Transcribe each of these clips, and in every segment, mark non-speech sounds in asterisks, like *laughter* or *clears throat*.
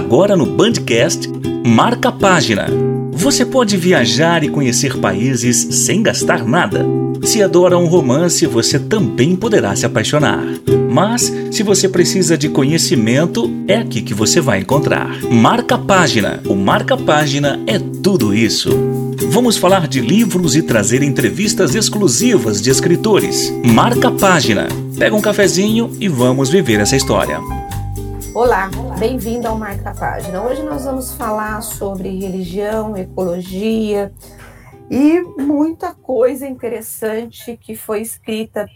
Agora no Bandcast, marca página. Você pode viajar e conhecer países sem gastar nada. Se adora um romance, você também poderá se apaixonar. Mas, se você precisa de conhecimento, é aqui que você vai encontrar. Marca página. O Marca Página é tudo isso. Vamos falar de livros e trazer entrevistas exclusivas de escritores. Marca página. Pega um cafezinho e vamos viver essa história. Olá, bem-vindo ao Marca Página. Hoje nós vamos falar sobre religião, ecologia e muita coisa interessante que foi escrita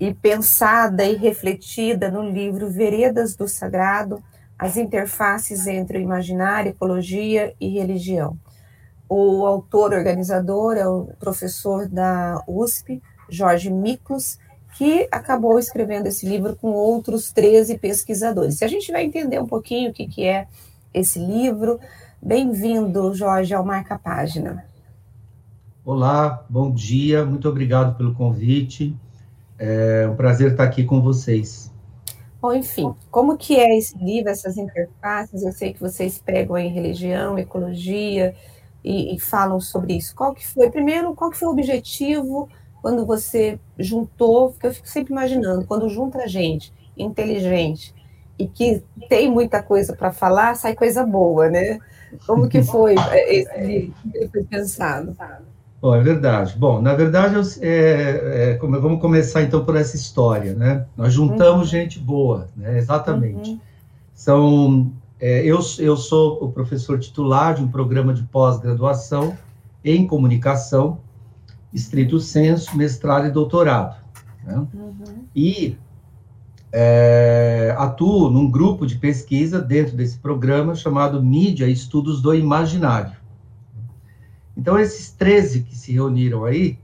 e pensada e refletida no livro Veredas do Sagrado, as interfaces entre o imaginário, ecologia e religião. O autor organizador é o professor da USP, Jorge Miklos, que acabou escrevendo esse livro com outros 13 pesquisadores. Se a gente vai entender um pouquinho o que, que é esse livro, bem-vindo, Jorge, ao Marca Página. Olá, bom dia, muito obrigado pelo convite. É um prazer estar aqui com vocês. Bom, enfim, como que é esse livro, essas interfaces? Eu sei que vocês pregam em religião, ecologia e, e falam sobre isso. Qual que foi, primeiro, qual que foi o objetivo quando você juntou, porque eu fico sempre imaginando, quando junta gente inteligente e que tem muita coisa para falar, sai coisa boa, né? Como que foi *laughs* esse livro que foi pensado? Bom, é verdade. Bom, na verdade, é, é, vamos começar então por essa história, né? Nós juntamos uhum. gente boa, né? Exatamente. Uhum. São, é, eu, eu sou o professor titular de um programa de pós-graduação em comunicação estrito senso, mestrado e doutorado. Né? Uhum. E é, atuo num grupo de pesquisa dentro desse programa chamado Mídia Estudos do Imaginário. Então, esses 13 que se reuniram aí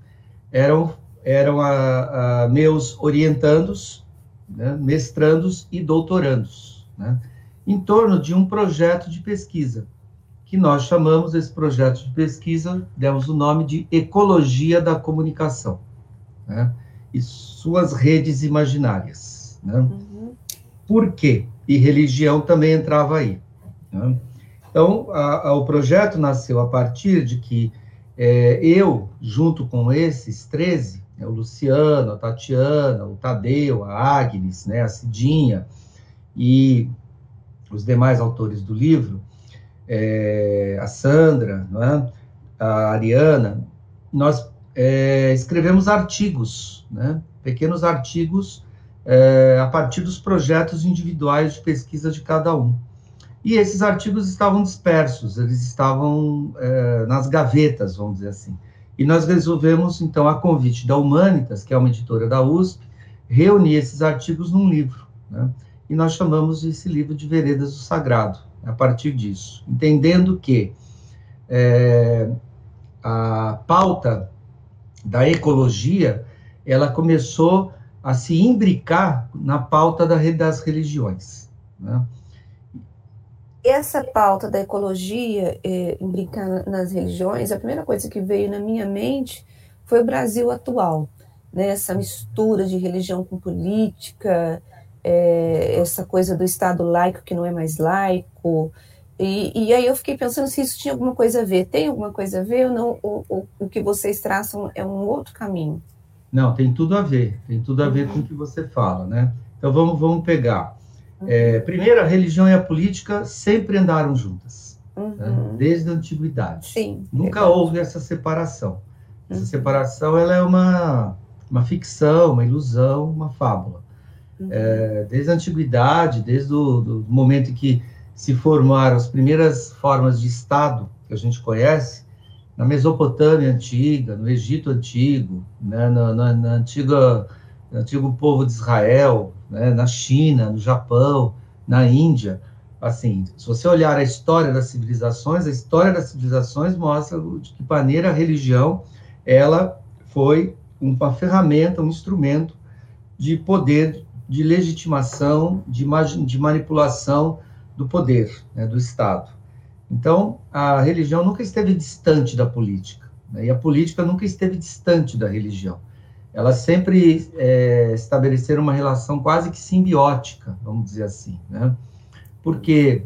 eram, eram a, a meus orientandos, né, mestrandos e doutorandos, né, em torno de um projeto de pesquisa que nós chamamos esse projeto de pesquisa, demos o nome de Ecologia da Comunicação, né? e suas redes imaginárias. Né? Uhum. Por quê? E religião também entrava aí. Né? Então, a, a, o projeto nasceu a partir de que é, eu, junto com esses 13, né, o Luciano, a Tatiana, o Tadeu, a Agnes, né, a Cidinha e os demais autores do livro, é, a Sandra, é? a Ariana, nós é, escrevemos artigos, né? pequenos artigos é, a partir dos projetos individuais de pesquisa de cada um. E esses artigos estavam dispersos, eles estavam é, nas gavetas, vamos dizer assim. E nós resolvemos, então, a convite da Humanitas, que é uma editora da USP, reunir esses artigos num livro. Né? E nós chamamos esse livro de Veredas do Sagrado a partir disso, entendendo que é, a pauta da ecologia ela começou a se imbricar na pauta da, das religiões. Né? Essa pauta da ecologia, é, imbricar nas religiões, a primeira coisa que veio na minha mente foi o Brasil atual, né? essa mistura de religião com política, é, essa coisa do Estado laico que não é mais laico. E, e, aí eu fiquei pensando se isso tinha alguma coisa a ver. Tem alguma coisa a ver ou não? O, o, o que vocês traçam é um outro caminho? Não, tem tudo a ver. Tem tudo a ver uhum. com o que você fala, né? Então vamos, vamos pegar. Uhum. É, primeiro, a religião e a política sempre andaram juntas, né? uhum. né? desde a antiguidade. Sim, Nunca houve essa separação. Essa uhum. separação ela é uma, uma ficção, uma ilusão, uma fábula. É, desde a antiguidade, desde o do momento em que se formaram as primeiras formas de Estado que a gente conhece, na Mesopotâmia antiga, no Egito antigo, né, na, na, na antiga, no antigo povo de Israel, né, na China, no Japão, na Índia. Assim, se você olhar a história das civilizações, a história das civilizações mostra de que maneira a religião ela foi uma ferramenta, um instrumento de poder de legitimação, de, de manipulação do poder, né, do Estado. Então, a religião nunca esteve distante da política, né, e a política nunca esteve distante da religião. Elas sempre é, estabeleceram uma relação quase que simbiótica, vamos dizer assim, né? Porque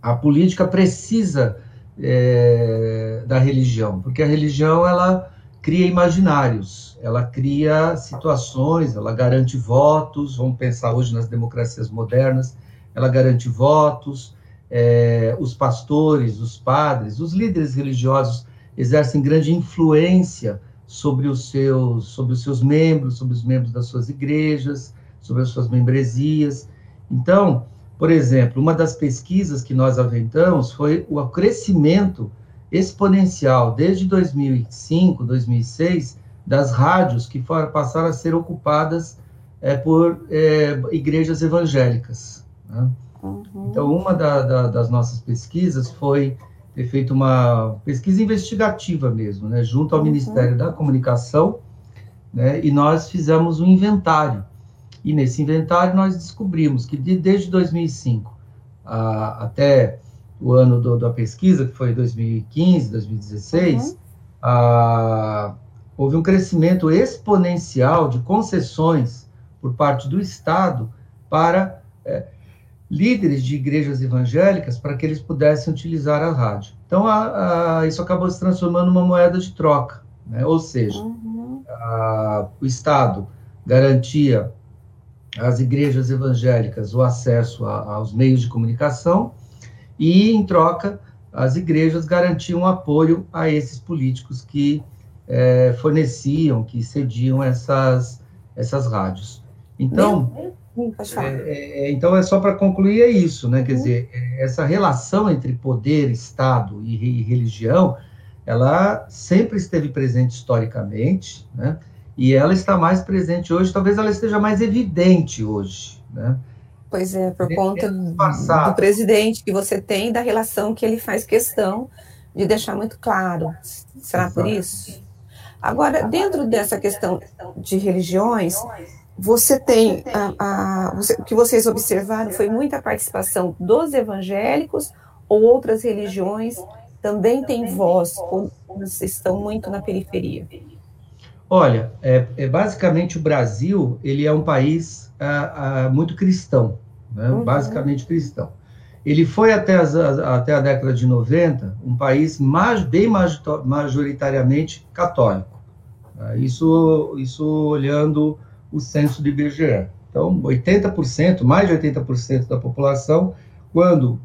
a política precisa é, da religião, porque a religião ela cria imaginários, ela cria situações, ela garante votos. Vamos pensar hoje nas democracias modernas, ela garante votos. É, os pastores, os padres, os líderes religiosos exercem grande influência sobre os seus, sobre os seus membros, sobre os membros das suas igrejas, sobre as suas membresias. Então, por exemplo, uma das pesquisas que nós aventamos foi o crescimento exponencial desde 2005, 2006 das rádios que foram, passaram a ser ocupadas é, por é, igrejas evangélicas. Né? Uhum. Então, uma da, da, das nossas pesquisas foi ter feito uma pesquisa investigativa mesmo, né, junto ao uhum. Ministério da Comunicação, né, e nós fizemos um inventário e nesse inventário nós descobrimos que de, desde 2005 a, até o ano do, da pesquisa, que foi 2015, 2016, uhum. a, houve um crescimento exponencial de concessões por parte do Estado para é, líderes de igrejas evangélicas para que eles pudessem utilizar a rádio. Então, a, a, isso acabou se transformando numa moeda de troca, né? ou seja, uhum. o Estado garantia às igrejas evangélicas o acesso a, aos meios de comunicação e, em troca, as igrejas garantiam apoio a esses políticos que é, forneciam, que cediam essas, essas rádios. Então, é, é, é, então é só para concluir é isso, né? Quer uhum. dizer, é, essa relação entre poder, Estado e, e religião, ela sempre esteve presente historicamente, né? E ela está mais presente hoje, talvez ela esteja mais evidente hoje, né? Pois é, por conta do presidente que você tem, da relação que ele faz questão de deixar muito claro. Será Exato. por isso? Agora, dentro dessa questão de religiões, você tem a, a você, o que vocês observaram foi muita participação dos evangélicos ou outras religiões também têm voz ou estão muito na periferia? Olha, é, é, basicamente o Brasil ele é um país ah, ah, muito cristão, né? uhum. basicamente cristão. Ele foi até, as, até a década de 90 um país mais, bem majoritariamente católico. Tá? Isso, isso olhando o censo do IBGE. Então, 80%, mais de 80% da população, quando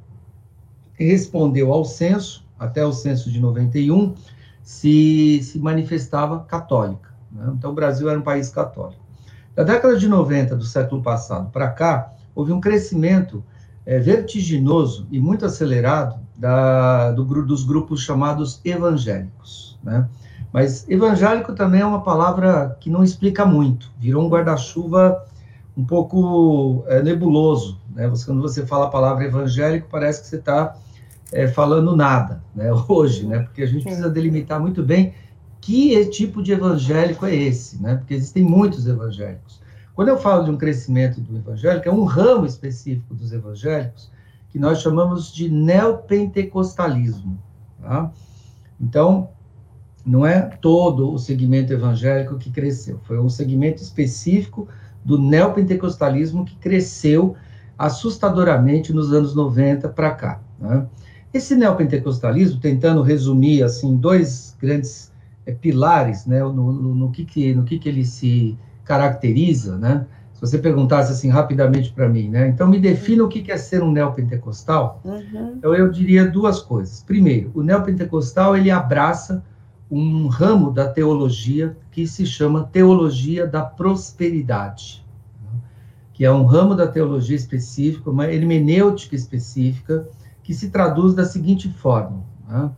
respondeu ao censo, até o censo de 91, se, se manifestava católica. Né? Então, o Brasil era um país católico. Da década de 90 do século passado para cá, houve um crescimento é, vertiginoso e muito acelerado da, do, dos grupos chamados evangélicos. Né? Mas evangélico também é uma palavra que não explica muito, virou um guarda-chuva um pouco é, nebuloso. Né? Você, quando você fala a palavra evangélico, parece que você está é, falando nada né? *laughs* hoje, né? porque a gente precisa delimitar muito bem que tipo de evangélico é esse, né? Porque existem muitos evangélicos. Quando eu falo de um crescimento do evangélico, é um ramo específico dos evangélicos que nós chamamos de neopentecostalismo. Tá? Então, não é todo o segmento evangélico que cresceu, foi um segmento específico do neopentecostalismo que cresceu assustadoramente nos anos 90 para cá. Né? Esse neopentecostalismo, tentando resumir assim dois grandes é, pilares, né, no, no, no, que, que, no que, que ele se caracteriza, né? Se você perguntasse assim rapidamente para mim, né? Então me defina o que, que é ser um neopentecostal. Uhum. Então eu diria duas coisas. Primeiro, o neopentecostal ele abraça um ramo da teologia que se chama teologia da prosperidade, que é um ramo da teologia específica, uma hermenêutica específica que se traduz da seguinte forma. Né?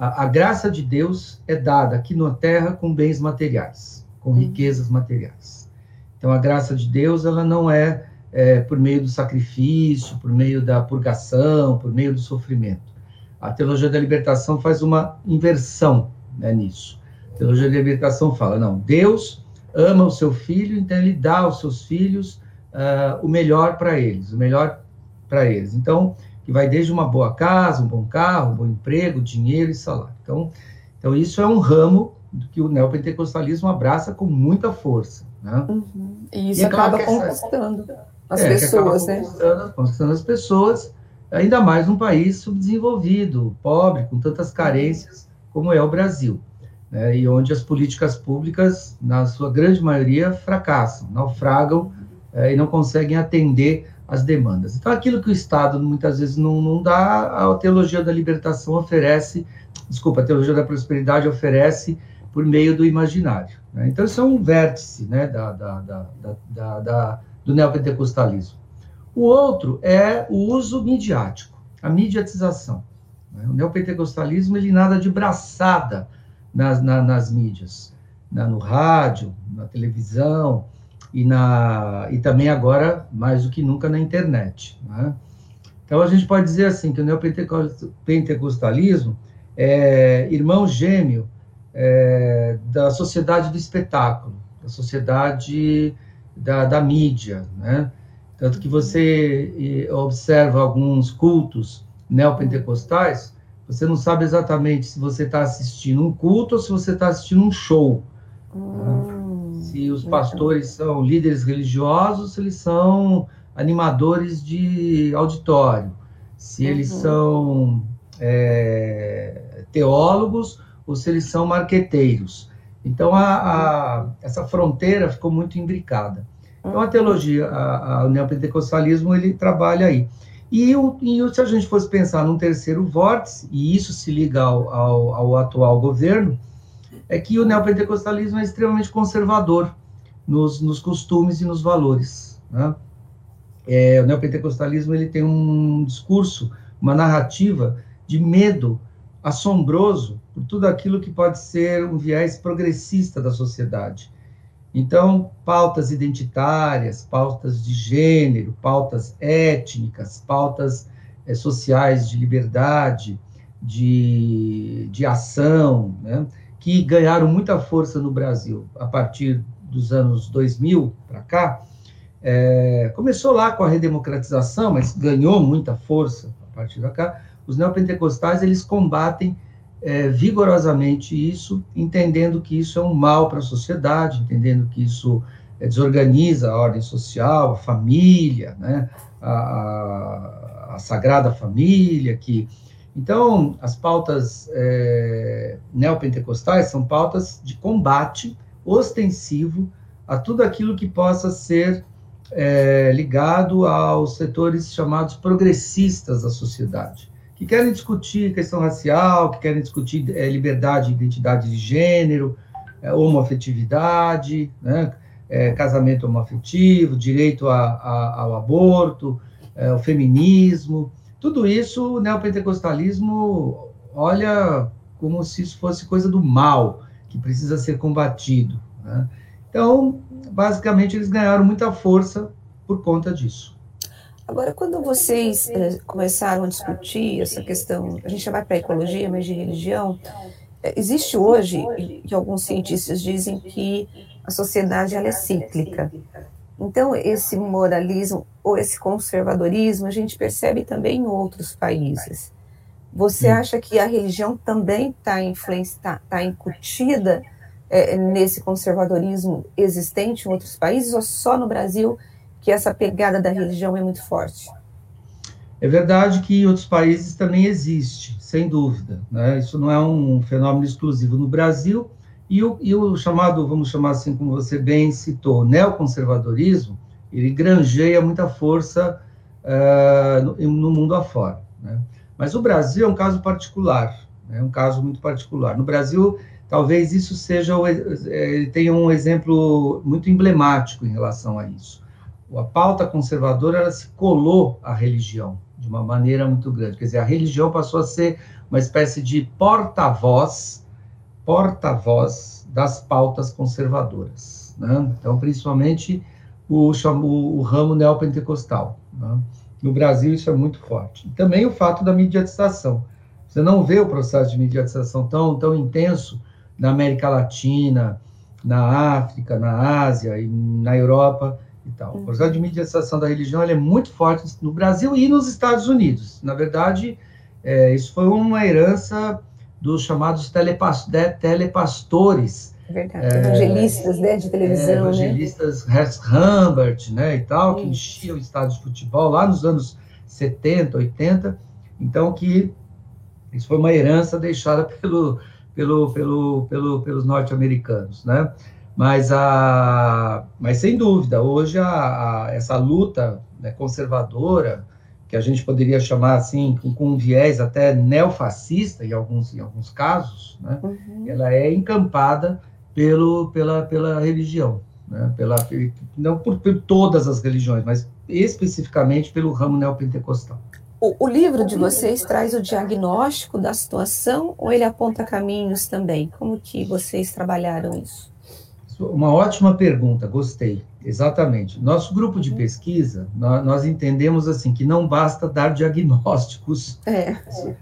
a, a graça de Deus é dada aqui na terra com bens materiais, com uhum. riquezas materiais. Então, a graça de Deus, ela não é, é por meio do sacrifício, por meio da purgação, por meio do sofrimento. A teologia da libertação faz uma inversão né, nisso. A teologia da libertação fala, não, Deus ama o seu filho, então ele dá aos seus filhos uh, o melhor para eles, o melhor para eles. Então, que vai desde uma boa casa, um bom carro, um bom emprego, dinheiro e salário. Então, então isso é um ramo que o neopentecostalismo abraça com muita força. Né? Uhum. E isso e é acaba conquistando essa... as é, pessoas, né? Conquistando, conquistando as pessoas ainda mais num país subdesenvolvido, pobre, com tantas carências como é o Brasil, né? e onde as políticas públicas, na sua grande maioria, fracassam, naufragam é, e não conseguem atender as demandas. Então, aquilo que o Estado muitas vezes não, não dá, a teologia da libertação oferece, desculpa, a teologia da prosperidade oferece por meio do imaginário. Né? Então, isso é um vértice né, da, da, da, da, do neopentecostalismo. O outro é o uso midiático, a mediatização. Né? O neopentecostalismo ele nada de braçada nas, na, nas mídias, na, no rádio, na televisão, e, na, e também agora, mais do que nunca, na internet. Né? Então, a gente pode dizer assim, que o neopentecostalismo é irmão gêmeo é, da sociedade do espetáculo, da sociedade da, da mídia, né? Tanto que você observa alguns cultos neopentecostais, você não sabe exatamente se você está assistindo um culto ou se você está assistindo um show. Hum se os pastores são líderes religiosos, se eles são animadores de auditório, se eles uhum. são é, teólogos ou se eles são marqueteiros. Então, a, a, essa fronteira ficou muito imbricada. Então, a uhum. teologia, a, a, o neopentecostalismo, ele trabalha aí. E, e se a gente fosse pensar num terceiro vórtice, e isso se liga ao, ao, ao atual governo, é que o neopentecostalismo é extremamente conservador nos, nos costumes e nos valores. Né? É, o neopentecostalismo ele tem um discurso, uma narrativa de medo assombroso por tudo aquilo que pode ser um viés progressista da sociedade. Então, pautas identitárias, pautas de gênero, pautas étnicas, pautas é, sociais de liberdade, de, de ação, né? que ganharam muita força no Brasil a partir dos anos 2000 para cá, é, começou lá com a redemocratização, mas ganhou muita força a partir da cá. Os neopentecostais eles combatem é, vigorosamente isso, entendendo que isso é um mal para a sociedade, entendendo que isso é, desorganiza a ordem social, a família, né, a, a, sagrada família, que então, as pautas é, neopentecostais são pautas de combate ostensivo a tudo aquilo que possa ser é, ligado aos setores chamados progressistas da sociedade, que querem discutir questão racial, que querem discutir é, liberdade identidade de gênero, é, homoafetividade, né, é, casamento homoafetivo, direito a, a, ao aborto, é, o feminismo, tudo isso o neopentecostalismo olha como se isso fosse coisa do mal, que precisa ser combatido. Né? Então, basicamente, eles ganharam muita força por conta disso. Agora, quando vocês eh, começaram a discutir essa questão, a gente já vai para a ecologia, mas de religião, eh, existe hoje, que alguns cientistas dizem que a sociedade ela é cíclica. Então, esse moralismo ou esse conservadorismo a gente percebe também em outros países. Você acha que a religião também está está tá incutida é, nesse conservadorismo existente em outros países ou só no Brasil que essa pegada da religião é muito forte? É verdade que em outros países também existe, sem dúvida. Né? Isso não é um fenômeno exclusivo no Brasil, e o, e o chamado, vamos chamar assim, como você bem citou, neoconservadorismo, ele granjeia muita força uh, no, no, mundo afora. Né? Mas o Brasil é um caso particular, é né? um caso muito particular. No Brasil, talvez isso seja, eh, ele tenha um exemplo muito emblemático em relação a isso. A pauta conservadora ela se colou à religião de uma maneira muito grande. Quer dizer, a religião passou a ser uma espécie de porta-voz porta-voz das pautas conservadoras. Né? Então, principalmente o, o, o ramo neopentecostal. Né? No Brasil, isso é muito forte. E também o fato da mediatização. Você não vê o processo de mediatização tão, tão intenso na América Latina, na África, na Ásia e na Europa e tal. O processo de mediatização da religião é muito forte no Brasil e nos Estados Unidos. Na verdade, é, isso foi uma herança dos chamados telepas, de, telepastores. Verdade, é, evangelistas né, de televisão. É, evangelistas né? Humbert né, e tal, que enchiam o estádio de futebol lá nos anos 70, 80, então que isso foi uma herança deixada pelo, pelo, pelo, pelo, pelos norte-americanos, né? Mas, a, mas sem dúvida, hoje a, a essa luta né, conservadora, que a gente poderia chamar assim, com, com um viés até neofascista em alguns, em alguns casos, né, uhum. ela é encampada pelo, pela, pela religião, né, pela, não por, por todas as religiões, mas especificamente pelo ramo neopentecostal. O, o, livro de vocês traz o diagnóstico da situação ou ele aponta caminhos também? Como que vocês trabalharam isso? Uma ótima pergunta, gostei. Exatamente. Nosso grupo de pesquisa, nós, entendemos assim que não basta dar diagnósticos é.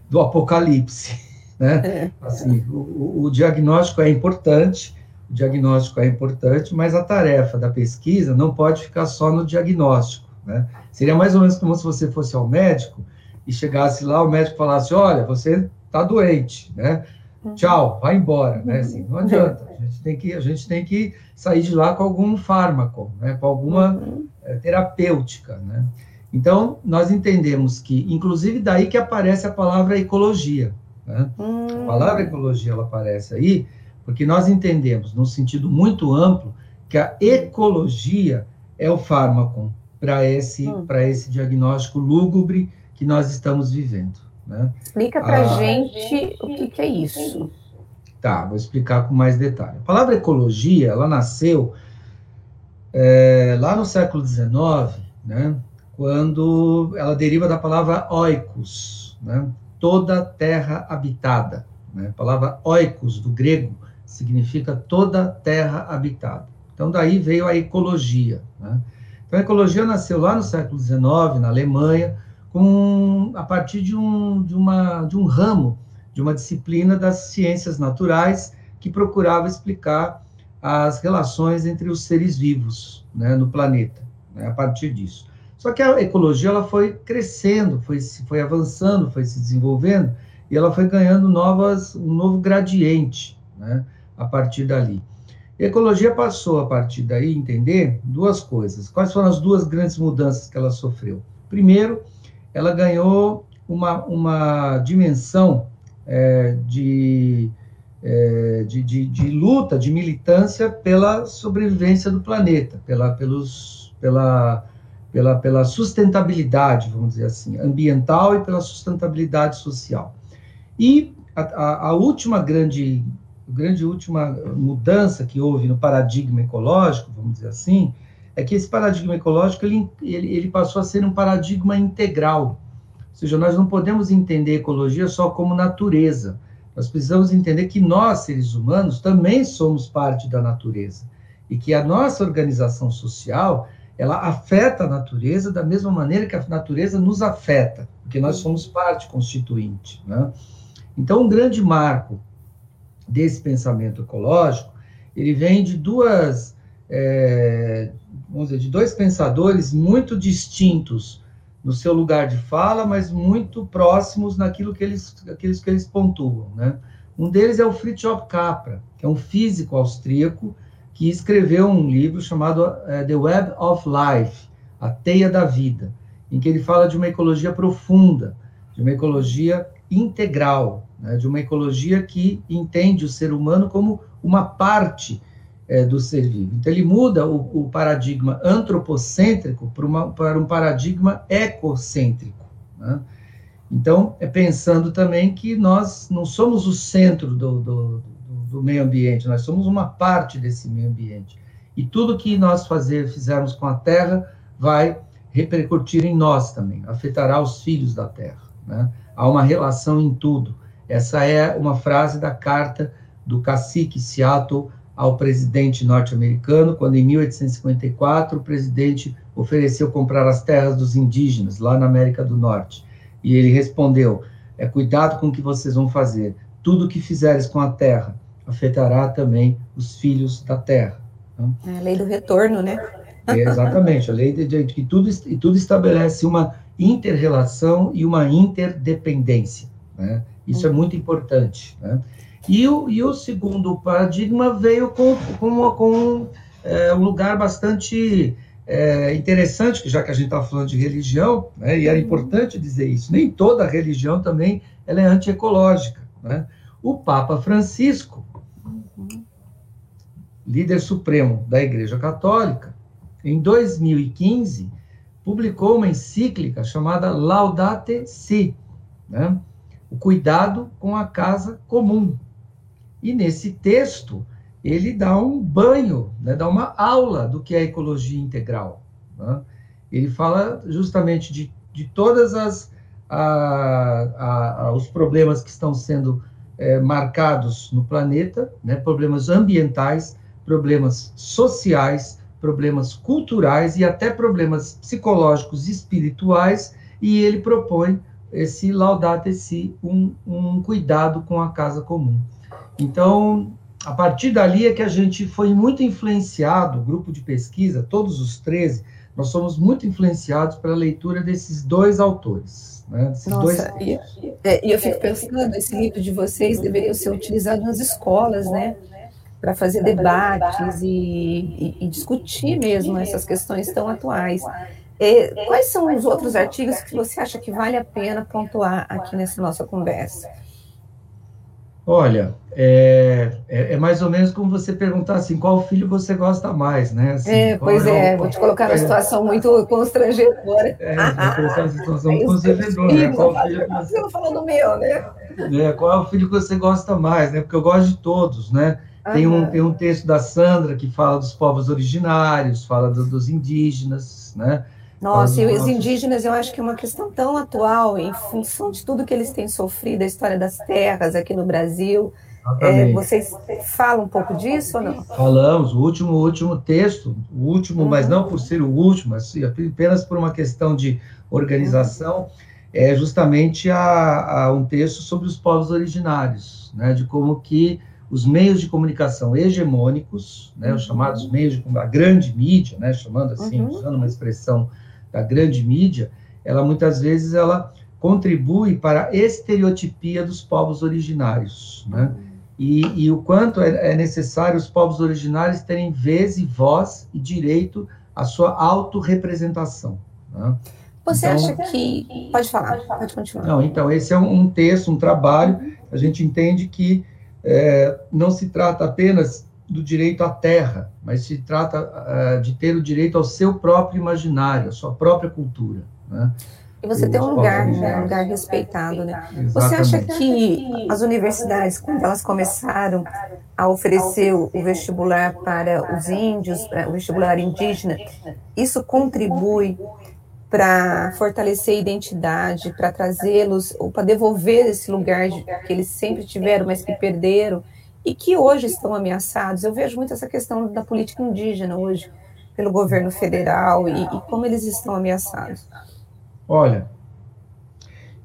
do apocalipse, *laughs* né? É. Assim, o, o diagnóstico é importante, o diagnóstico é importante, mas a tarefa da pesquisa não pode ficar só no diagnóstico, né? Seria mais ou menos como se você fosse ao médico e chegasse lá, o médico falasse, olha, você está doente, né? Uhum. Tchau, vai embora, né? Assim, não adianta. Tem que, a gente tem que sair de lá com algum fármaco, né? Com alguma uhum. é, terapêutica, né? Então, nós entendemos que, inclusive daí que aparece a palavra ecologia, né? Uhum. A palavra ecologia, ela aparece aí porque nós entendemos, num sentido muito amplo, que a ecologia é o fármaco para esse, uhum. esse diagnóstico lúgubre que nós estamos vivendo. Né? Explica para a ah, gente o que, que, é isso. Tá, vou explicar com mais detalhe. A palavra ecologia, ela nasceu é, lá no século XIX, né, quando ela deriva da palavra oikos, né, toda terra habitada. Né, a palavra oikos, do grego, significa toda terra habitada. Então, daí veio a ecologia. Né? Então, a ecologia nasceu lá no século XIX, na Alemanha, com, a partir de um, de, uma, de um ramo, de uma disciplina das ciências naturais, que procurava explicar as relações entre os seres vivos né, no planeta, né, a partir disso. Só que a ecologia ela foi crescendo, foi, foi avançando, foi se desenvolvendo, e ela foi ganhando novas, um novo gradiente né, a partir dali. A ecologia passou, a partir daí, entender duas coisas. Quais foram as duas grandes mudanças que ela sofreu? Primeiro, ela ganhou uma, uma dimensão é, de, é, de, de, de, luta, de militância pela sobrevivência do planeta, pela, pelos, pela, pela, pela sustentabilidade, vamos dizer assim, ambiental e pela sustentabilidade social. E a, a, a última grande, grande última mudança que houve no paradigma ecológico, vamos dizer assim, é que esse paradigma ecológico ele, ele, ele passou a ser um paradigma integral. Seja, nós não podemos entender ecologia só como natureza. Nós precisamos entender que nós, seres humanos, também somos parte da natureza. E que a nossa organização social, ela afeta a natureza da mesma maneira que a natureza nos afeta, porque nós somos parte constituinte. Né? Então, um grande marco desse pensamento ecológico, ele vem de duas é, vamos dizer, de dois pensadores muito distintos no seu lugar de fala, mas muito próximos naquilo que eles, aqueles que eles pontuam, né? Um deles é o Fritjof Capra, que é um físico austríaco que escreveu um livro chamado uh, The Web of Life, a teia da vida, em que ele fala de uma ecologia profunda, de uma ecologia integral, né? de uma ecologia que entende o ser humano como uma parte é, do ser vivo. Então, ele muda o, o paradigma antropocêntrico para, uma, para um paradigma ecocêntrico. Né? Então, é pensando também que nós não somos o centro do, do, do, meio ambiente, nós somos uma parte desse meio ambiente. E tudo que nós fazer, fizermos com a Terra vai repercutir em nós também, afetará os filhos da Terra. Né? Há uma relação em tudo. Essa é uma frase da carta do cacique Seattle ao presidente norte-americano, quando em 1854 o presidente ofereceu comprar as terras dos indígenas lá na América do Norte. E ele respondeu: é cuidado com o que vocês vão fazer. Tudo que fizeres com a terra afetará também os filhos da terra. É a lei do retorno, né? É, exatamente, a lei de, de, que tudo, e tudo estabelece uma inter-relação e uma interdependência. Né? Isso é muito importante. Né? E o, e o segundo paradigma veio com, com, com é, um lugar bastante é interessante que já que a gente está falando de religião, né, e era importante dizer isso, nem toda religião também ela é antiecológica. Né? O Papa Francisco, líder supremo da Igreja Católica, em 2015 publicou uma encíclica chamada Laudate Si, né? o cuidado com a casa comum. E nesse texto ele dá um banho, né, dá uma aula do que é ecologia integral. Né? Ele fala justamente de, de todas os problemas que estão sendo é, marcados no planeta, né, problemas ambientais, problemas sociais, problemas culturais e até problemas psicológicos e espirituais, e ele propõe esse laudate si, um, um cuidado com a casa comum. Então, a partir dali é que a gente foi muito influenciado, o grupo de pesquisa, todos os 13, nós somos muito influenciados pela leitura desses dois autores. Né, desses Nossa, dois... e, é, e eu fico pensando, esse livro de vocês deveria ser utilizado nas escolas, né? Para fazer debates e, e, e, discutir mesmo essas questões tão atuais. E, quais são os outros artigos que você acha que vale a pena pontuar aqui nessa nossa conversa? Olha, é, é, é, mais ou menos como você perguntar assim, qual filho você gosta mais, né? Assim, é, pois é, é vou te colocar numa *laughs* é, situação muito constrangedora. É, vou colocar numa situação muito constrangedora. Né? Qual filho você não falou do meu, né? É, qual é o filho que você gosta mais, né? Porque eu gosto de todos, né? Tem um, tem um texto da Sandra que fala dos povos originários, fala do, dos indígenas, né? Nossa, e os indígenas eu acho que é uma questão tão atual, em função de tudo que eles têm sofrido, a história das terras aqui no Brasil. É, vocês falam um pouco disso ou não? Falamos, o último, último texto, o último, uhum. mas não por ser o último, apenas por uma questão de organização, uhum. é justamente a, a, um texto sobre os povos originários, né, de como que os meios de comunicação hegemônicos, né, os chamados meios de a grande mídia, né, chamando assim, uhum. usando uma expressão da grande mídia, ela muitas vezes ela contribui para a estereotipia dos povos originários, né? E, e o quanto é, é, necessário os povos originários terem vez e voz e direito à sua autorrepresentação. Né? Você então, acha que... Pode falar, pode continuar. Não, então, esse é um, um texto, um trabalho, a gente entende que é, não se trata apenas do direito à terra, mas se trata uh, de ter o direito ao seu próprio imaginário, à sua própria cultura. Né? E você tem um lugar, né, um lugar respeitado, né? Exatamente. Você acha que as universidades, quando elas começaram a oferecer o vestibular para os índios, o vestibular indígena, isso contribui para fortalecer a identidade, para trazê-los, ou para devolver esse lugar que eles sempre tiveram, mas que perderam? E que hoje estão ameaçados. Eu vejo muito essa questão da política indígena hoje, pelo governo federal, e, e como eles estão ameaçados. Olha,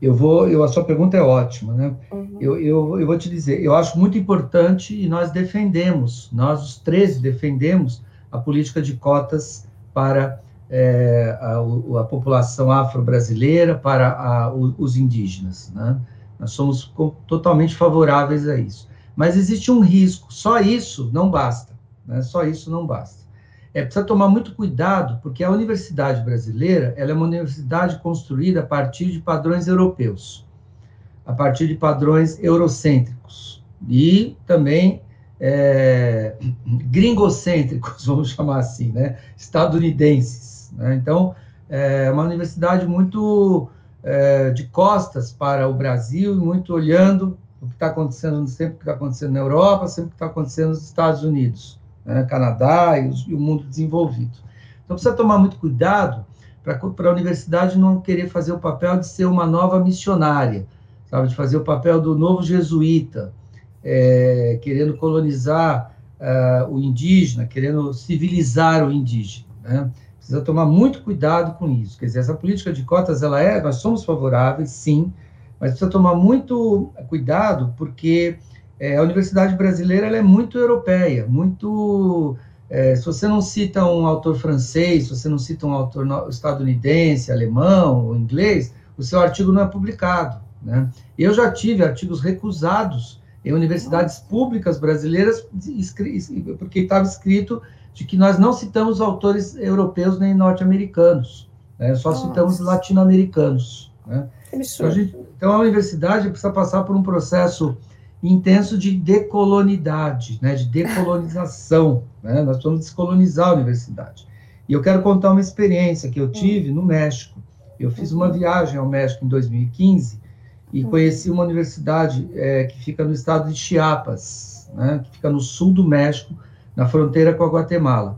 eu vou, eu, a sua pergunta é ótima, né? Uhum. Eu, eu, eu vou te dizer, eu acho muito importante e nós defendemos, nós os 13 defendemos a política de cotas para é, a, a, população afro-brasileira, para a, os indígenas, né? Nós somos totalmente favoráveis a isso. Mas existe um risco, só isso não basta, né? só isso não basta. É precisa tomar muito cuidado, porque a universidade brasileira ela é uma universidade construída a partir de padrões europeus, a partir de padrões eurocêntricos e também é, *clears throat* gringocêntricos, *laughs* vamos chamar assim, né? estadunidenses. Né? Então, é uma universidade muito é, de costas para o Brasil, muito olhando o que está acontecendo, sempre que está acontecendo na Europa, sempre que está acontecendo nos Estados Unidos, né, Canadá e, os, e, o mundo desenvolvido. Então precisa tomar muito cuidado para a universidade não querer fazer o papel de ser uma nova missionária, sabe, de fazer o papel do novo jesuíta, é, querendo colonizar uh, o indígena, querendo civilizar o indígena. Né? Precisa tomar muito cuidado com isso. Quer dizer, essa política de cotas, ela é, nós somos favoráveis, sim, mas precisa tomar muito cuidado, porque é, a universidade brasileira é muito europeia, muito. É, se você não cita um autor francês, se você não cita um autor estadunidense, alemão ou inglês, o seu artigo não é publicado. Né? Eu já tive artigos recusados em universidades públicas brasileiras, porque estava escrito de que nós não citamos autores europeus nem norte-americanos, né? só Nossa. citamos latino-americanos. Né? Então, a gente, então, a universidade precisa passar por um processo intenso de decolonidade, né? de decolonização. né? Nós precisamos descolonizar a universidade. E eu quero contar uma experiência que eu hum. tive no México. Eu fiz uma uhum. viagem ao México em 2015 e uhum. conheci uma universidade é, que fica no estado de Chiapas, né? que fica no sul do México, na fronteira com a Guatemala.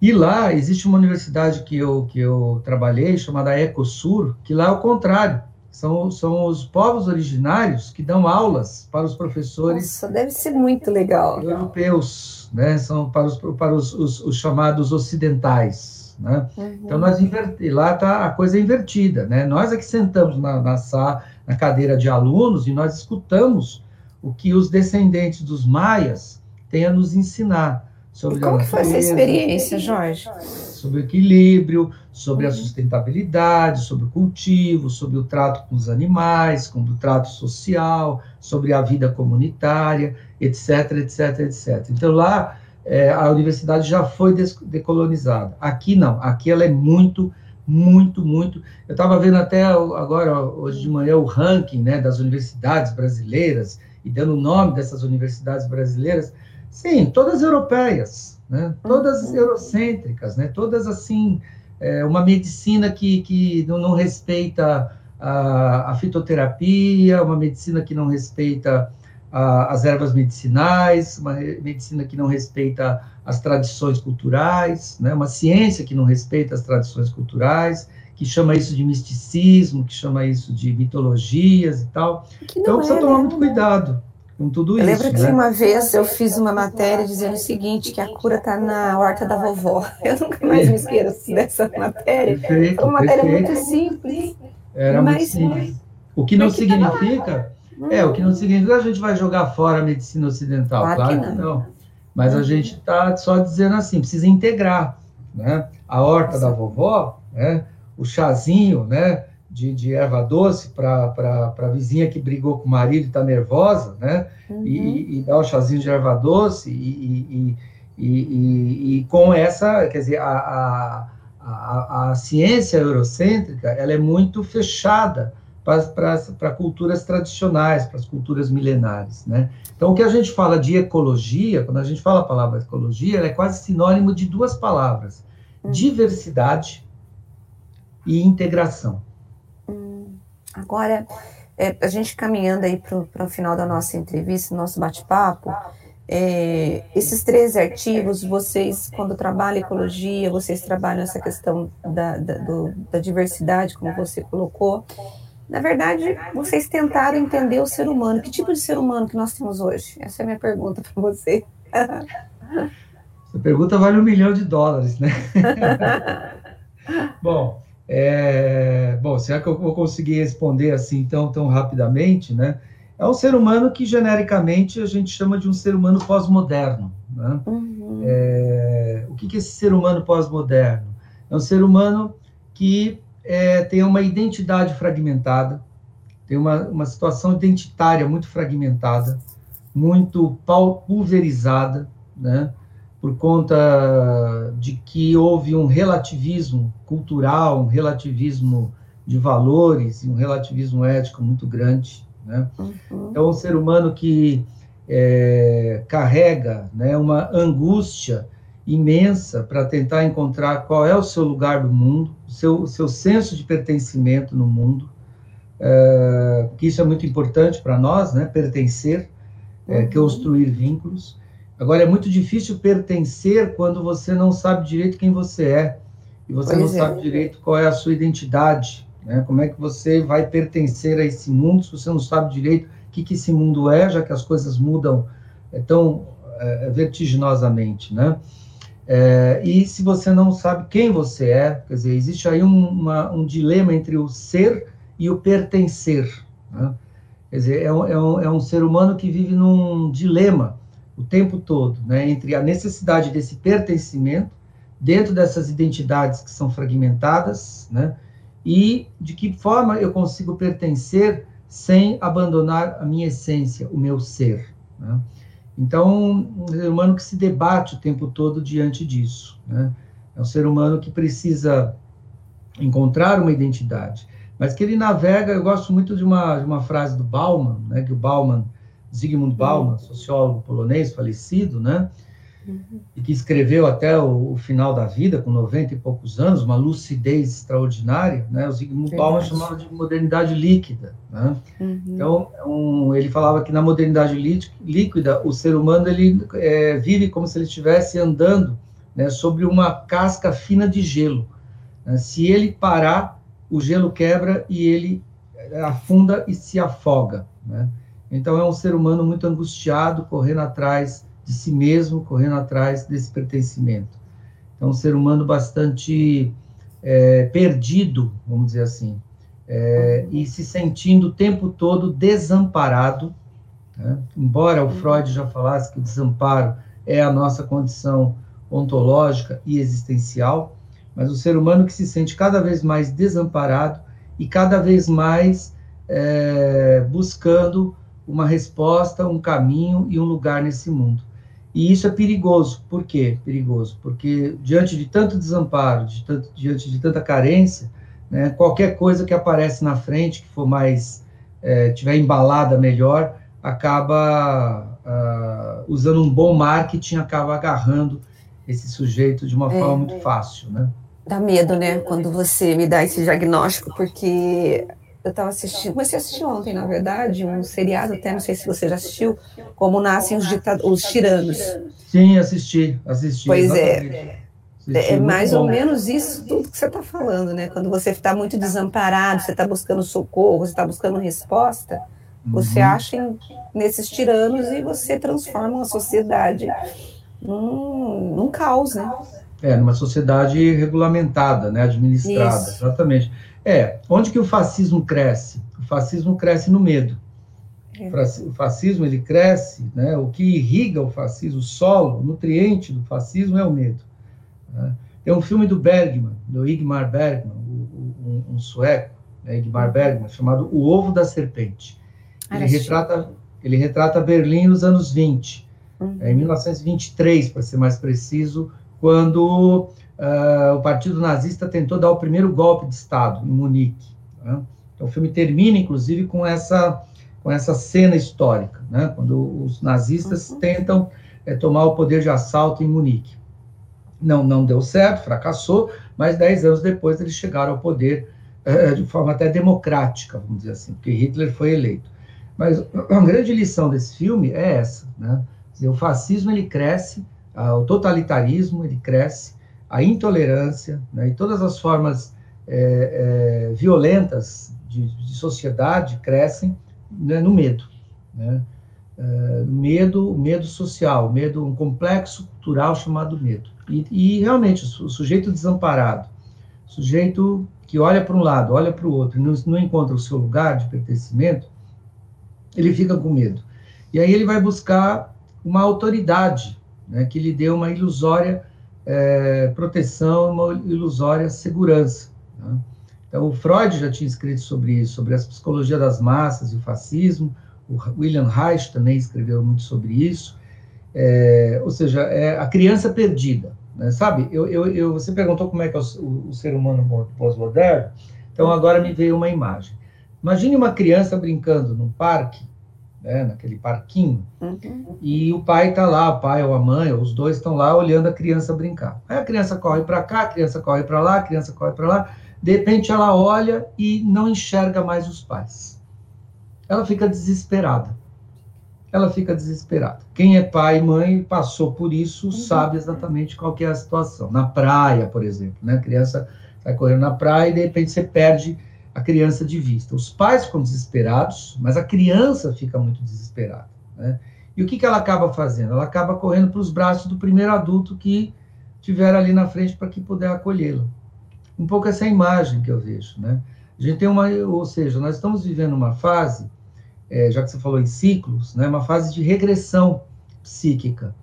E lá existe uma universidade que eu, que eu trabalhei, chamada Ecosur, que lá é o contrário. São, são os povos originários que dão aulas para os professores. Nossa, deve ser muito legal. Europeus, né? São para os, para os, os, os chamados ocidentais. Né? Uhum. Então, nós inverti, lá está a coisa invertida. Né? Nós é que sentamos na, na, na cadeira de alunos e nós escutamos o que os descendentes dos maias têm a nos ensinar. Sobre como que foi essa experiência, Jorge? Sobre o equilíbrio, sobre a sustentabilidade, sobre o cultivo, sobre o trato com os animais, sobre o trato social, sobre a vida comunitária, etc, etc, etc. Então lá é, a universidade já foi decolonizada. Aqui não, aqui ela é muito, muito, muito. Eu estava vendo até agora, hoje de manhã, o ranking né, das universidades brasileiras, e dando o nome dessas universidades brasileiras. Sim, todas europeias, né? todas uhum. eurocêntricas, né? todas assim, é, uma medicina que, que não, respeita a, a, fitoterapia, uma medicina que não respeita a, as ervas medicinais, uma medicina que não respeita as tradições culturais, né? uma ciência que não respeita as tradições culturais, que chama isso de misticismo, que chama isso de mitologias e tal. Então precisa é, tomar né? muito cuidado com tudo eu isso. Lembro que né? uma vez eu fiz uma matéria dizendo o seguinte, que a cura está na horta da vovó. *laughs* Eu nunca mais me esqueço dessa matéria. Perfeito, Foi uma matéria perfeito. muito simples. Era muito simples. O que não significa... É, o que não significa que a gente vai jogar fora a medicina ocidental, claro, claro que não. não. Mas a gente está só dizendo assim, precisa integrar, né? A horta da vovó, né? O chazinho, né? De, de erva doce para a vizinha que brigou com o marido e está nervosa, né? Uhum. E, e dá o chazinho de erva doce e, e, e, e com essa, quer dizer, a, a, a, a ciência eurocêntrica, ela é muito fechada para culturas tradicionais, para as culturas milenares, né? Então, o que a gente fala de ecologia, quando a gente fala a palavra ecologia, ela é quase sinônimo de duas palavras, uhum. diversidade e integração. Agora, é, a gente caminhando aí para o final da nossa entrevista, nosso bate-papo, é, esses três artigos, vocês, quando trabalham ecologia, vocês trabalham essa questão da, da, do, da diversidade, como você colocou. Na verdade, vocês tentaram entender o ser humano. Que tipo de ser humano que nós temos hoje? Essa é a minha pergunta para você. Essa pergunta vale um milhão de dólares, né? *laughs* Bom, é, bom, será que eu vou conseguir responder assim tão, tão rapidamente, né? É um ser humano que, genericamente, a gente chama de um ser humano pós-moderno. Né? Uhum. É, o que, é esse ser humano pós-moderno? É um ser humano que é, tem uma identidade fragmentada, tem uma, uma situação identitária muito fragmentada, muito pulverizada, né? Por conta de que houve um relativismo cultural, um relativismo de valores e um relativismo ético muito grande. Né? Uhum. Então, um ser humano que é, carrega né, uma angústia imensa para tentar encontrar qual é o seu lugar do mundo, o seu, seu senso de pertencimento no mundo, é, que isso é muito importante para nós, né, pertencer, é, uhum. construir vínculos. Agora, é muito difícil pertencer quando você não sabe direito quem você é e você pois não é. sabe direito qual é a sua identidade. Né? Como é que você vai pertencer a esse mundo se você não sabe direito o que, que esse mundo é, já que as coisas mudam é, tão é, vertiginosamente, né? É, e se você não sabe quem você é, quer dizer, existe aí um, uma, um dilema entre o ser e o pertencer. Né? Quer dizer, é um, é, um, é um ser humano que vive num dilema o tempo todo, né, entre a necessidade desse pertencimento dentro dessas identidades que são fragmentadas, né, e de que forma eu consigo pertencer sem abandonar a minha essência, o meu ser. Né? Então, um ser humano que se debate o tempo todo diante disso. Né? É um ser humano que precisa encontrar uma identidade, mas que ele navega. Eu gosto muito de uma, de uma frase do Bauman, né, que o Bauman, Zygmunt Bauman, uhum. sociólogo polonês falecido, né, uhum. e que escreveu até o, o, final da vida, com 90 e poucos anos, uma lucidez extraordinária. Né, o Zygmunt Bauman chamava de modernidade líquida. Né? Uhum. Então, um, ele falava que na modernidade líquida, o ser humano ele é, vive como se ele estivesse andando né, sobre uma casca fina de gelo. Né? Se ele parar, o gelo quebra e ele afunda e se afoga. Né? Então é um ser humano muito angustiado, correndo atrás de si mesmo, correndo atrás desse pertencimento. Então, um ser humano bastante é, perdido, vamos dizer assim, é, e se sentindo o tempo todo desamparado. Né? Embora o Freud já falasse que o desamparo é a nossa condição ontológica e existencial, mas o ser humano que se sente cada vez mais desamparado e cada vez mais é, buscando uma resposta, um caminho e um lugar nesse mundo. E isso é perigoso. Por quê? Perigoso. Porque diante de tanto desamparo, de tanto, diante de tanta carência, né, qualquer coisa que aparece na frente, que for mais, é, tiver embalada melhor, acaba uh, usando um bom marketing, acaba agarrando esse sujeito de uma é, forma muito fácil, né? Dá medo, né, quando você me dá esse diagnóstico, porque eu estava assistindo, comecei a assistir ontem, na verdade, um seriado, até não sei se você já assistiu, Como Nascem os, os Tiranos. Sim, assisti, assisti. Pois é. é. É mais ou menos isso tudo que você está falando, né? Quando você está muito desamparado, você está buscando socorro, você está buscando resposta, você uhum. acha em, nesses tiranos e você transforma uma sociedade num, num caos, né? É, numa sociedade regulamentada, né, administrada, Isso. exatamente. É, onde que o fascismo cresce? O fascismo cresce no medo. É. O fascismo ele cresce, né? O que irriga o fascismo, o solo, o nutriente do fascismo é o medo. Né? Tem um filme do Bergman, do Igmar Bergman, um, um sueco, né, Igmar Bergman, chamado O Ovo da Serpente. Ele retrata, ele retrata Berlim nos anos 20 uhum. em 1923, para ser mais preciso, quando uh, o Partido Nazista tentou dar o primeiro golpe de Estado em Munique. Né? Então, o filme termina, inclusive, com essa, com essa cena histórica, né? quando os nazistas uhum. tentam é, tomar o poder de assalto em Munique. Não, não deu certo, fracassou, mas dez anos depois eles chegaram ao poder uh, de forma até democrática, vamos dizer assim, porque Hitler foi eleito. Mas *clears throat* a grande lição desse filme é essa, né? Dizer, o fascismo ele cresce, o totalitarismo ele cresce, a intolerância né, e todas as formas é, é, violentas de, de, sociedade crescem né, no medo. Né? Uh, medo, medo social, medo, um complexo cultural chamado medo. E, e realmente, o sujeito desamparado, sujeito que olha para um lado, olha para o outro, não, não encontra o seu lugar de pertencimento, ele fica com medo. E aí ele vai buscar uma autoridade né, que lhe deu uma ilusória é, proteção, uma ilusória segurança. Né? Então, o Freud já tinha escrito sobre isso, sobre a psicologia das massas e o fascismo, o William Reich também escreveu muito sobre isso, é, ou seja, é a criança perdida. Né? Sabe, eu, eu, eu, você perguntou como é que é o, o ser humano pós-moderno, então agora me veio uma imagem. Imagine uma criança brincando num parque né, naquele parquinho, uhum. e o pai está lá, o pai ou a mãe, ou os dois estão lá olhando a criança brincar. Aí a criança corre para cá, a criança corre para lá, a criança corre para lá, de repente ela olha e não enxerga mais os pais. Ela fica desesperada. Ela fica desesperada. Quem é pai e mãe passou por isso, uhum. sabe exatamente qual é a situação. Na praia, por exemplo, né? A criança vai correndo na praia e de repente você perde a criança de vista. Os pais ficam desesperados, mas a criança fica muito desesperada. Né? E o que, que ela acaba fazendo? Ela acaba correndo para os braços do primeiro adulto que tiver ali na frente para que puder acolhê-la. Um pouco essa imagem que eu vejo. Né? A gente tem uma, ou seja, nós estamos vivendo uma fase, é, já que você falou em ciclos, né, uma fase de regressão psíquica,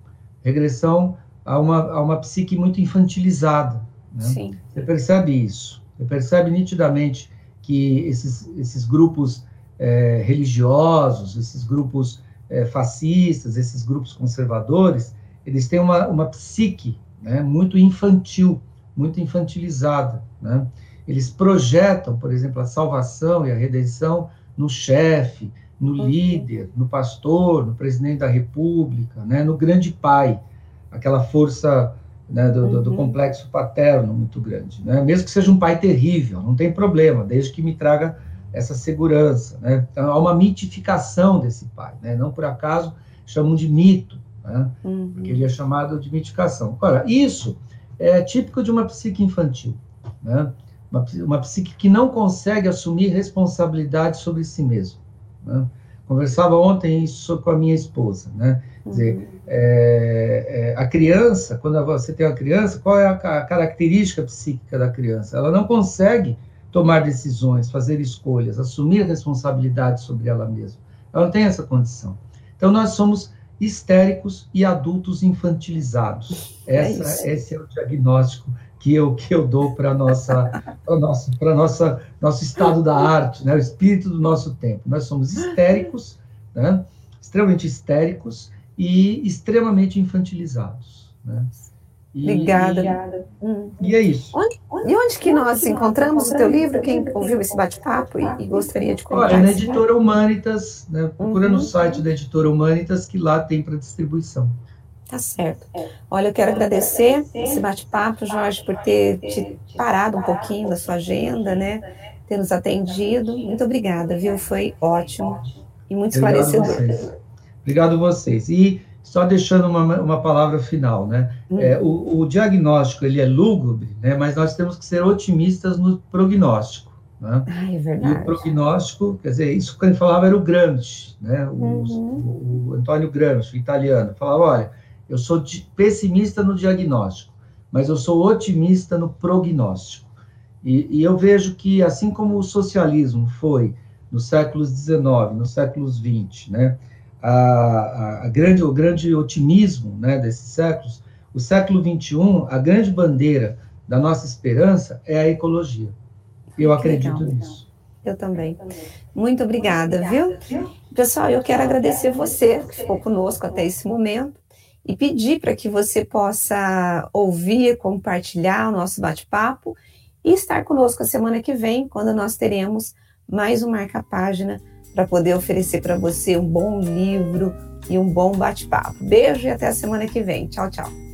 regressão a uma, a uma psique muito infantilizada. Né? Sim. Você percebe isso, você percebe nitidamente que esses, esses grupos é, religiosos, esses grupos é, fascistas, esses grupos conservadores, eles têm uma, uma psique né, muito infantil, muito infantilizada. Né? Eles projetam, por exemplo, a salvação e a redenção no chefe, no uhum. líder, no pastor, no presidente da república, né, no grande pai, aquela força né, do, uhum. do, complexo paterno muito grande. Né? Mesmo que seja um pai terrível, não tem problema, desde que me traga essa segurança. Né? Então, há uma mitificação desse pai. Né? Não por acaso chamam de mito, né? uhum. porque ele é chamado de mitificação. Agora, isso é típico de uma psique infantil. Né? Uma, uma psique que não consegue assumir responsabilidade sobre si mesmo. Né? Conversava ontem isso com a minha esposa, né? Quer dizer, uhum. é, é, a criança, quando você tem uma criança, qual é a, a, característica psíquica da criança? Ela não consegue tomar decisões, fazer escolhas, assumir responsabilidade sobre ela mesma. Ela não tem essa condição. Então, nós somos histéricos e adultos infantilizados. É essa, esse é o diagnóstico que eu, que eu dou para nossa para nossa para nossa nosso estado da arte, né? O espírito do nosso tempo. Nós somos histéricos, né? Extremamente histéricos e extremamente infantilizados, né? E, Obrigada. E, hum. e é isso. Onde, e onde que nós encontramos o teu livro? Quem ouviu esse bate-papo e, e, gostaria de comprar? Olha, na Editora Humanitas, né? procura uhum. no site da Editora Humanitas que lá tem para distribuição. Tá certo. Olha, eu quero agradecer esse bate-papo, Jorge, por ter te parado um pouquinho da sua agenda, né? Ter nos atendido. Muito obrigada, viu? Foi ótimo e muito Obrigado esclarecedor. Vocês. Obrigado vocês. E só deixando uma, uma palavra final, né? Hum. É, o, o, diagnóstico, ele é lúgubre, né? Mas nós temos que ser otimistas no prognóstico. Né? Ah, é verdade. E o prognóstico, quer dizer, isso que ele falava era o Gramsci, né? O, uhum. o, o Antônio Gramsci, o italiano, falava, olha eu sou pessimista no diagnóstico, mas eu sou otimista no prognóstico. E, e eu vejo que, assim como o socialismo foi nos séculos XIX, nos séculos XX, né, a, a, a, grande, o grande otimismo né, desses séculos, o século XXI, a grande bandeira da nossa esperança é a ecologia. Eu acredito legal, nisso. Eu também. Muito obrigada, viu? Pessoal, eu quero agradecer você que ficou conosco até esse momento e pedir para que você possa ouvir, compartilhar o nosso bate-papo e estar conosco a semana que vem, quando nós teremos mais um marca-página para poder oferecer para você um bom livro e um bom bate-papo. Beijo e até a semana que vem. Tchau, tchau.